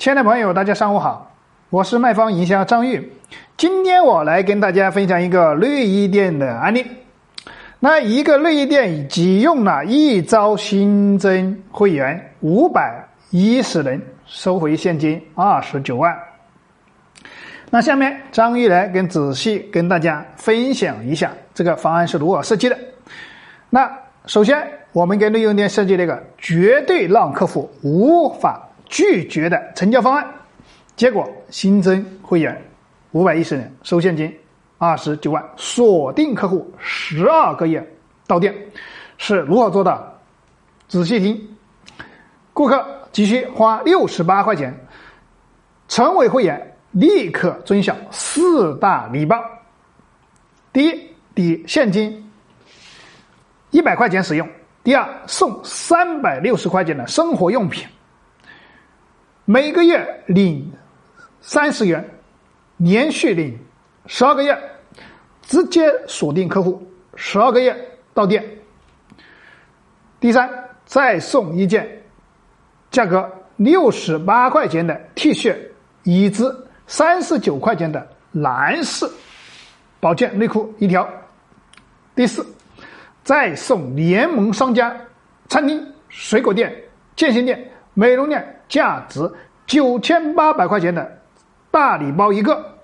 亲爱的朋友，大家上午好，我是卖方营销张玉。今天我来跟大家分享一个内衣店的案例。那一个内衣店只用了一招新增会员五百一十人，收回现金二十九万。那下面张玉来跟仔细跟大家分享一下这个方案是如何设计的。那首先，我们给内用店设计了一个绝对让客户无法拒绝的成交方案，结果新增会员五百一十人，收现金二十九万，锁定客户十二个月到店，是如何做到？仔细听，顾客急需花六十八块钱成为会员。立刻遵效四大礼包：第一，抵现金一百块钱使用；第二，送三百六十块钱的生活用品；每个月领三十元，连续领十二个月，直接锁定客户十二个月到店；第三，再送一件价格六十八块钱的 T 恤、以及。三十九块钱的男士保健内裤一条。第四，再送联盟商家餐厅、水果店、健身店、美容店价值九千八百块钱的大礼包一个。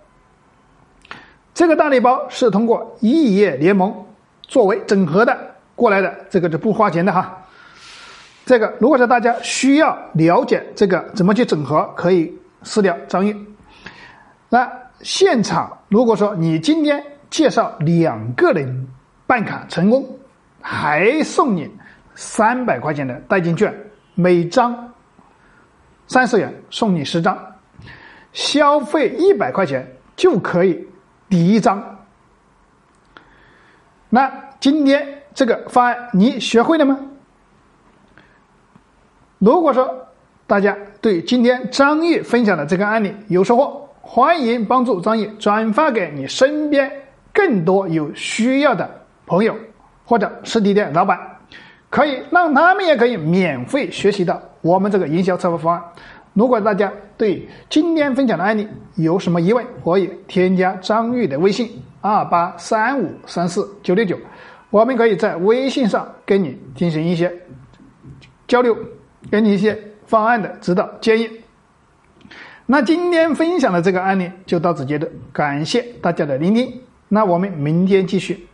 这个大礼包是通过异业联盟作为整合的过来的，这个是不花钱的哈。这个如果说大家需要了解这个怎么去整合，可以私聊张玉。那现场，如果说你今天介绍两个人办卡成功，还送你三百块钱的代金券，每张三十元，送你十张，消费一百块钱就可以抵一张。那今天这个方案你学会了吗？如果说大家对今天张毅分享的这个案例有收获，欢迎帮助张毅转发给你身边更多有需要的朋友或者实体店老板，可以让他们也可以免费学习到我们这个营销策划方案。如果大家对今天分享的案例有什么疑问，可以添加张玉的微信二八三五三四九六九，我们可以在微信上跟你进行一些交流，给你一些方案的指导建议。那今天分享的这个案例就到此结束，感谢大家的聆听。那我们明天继续。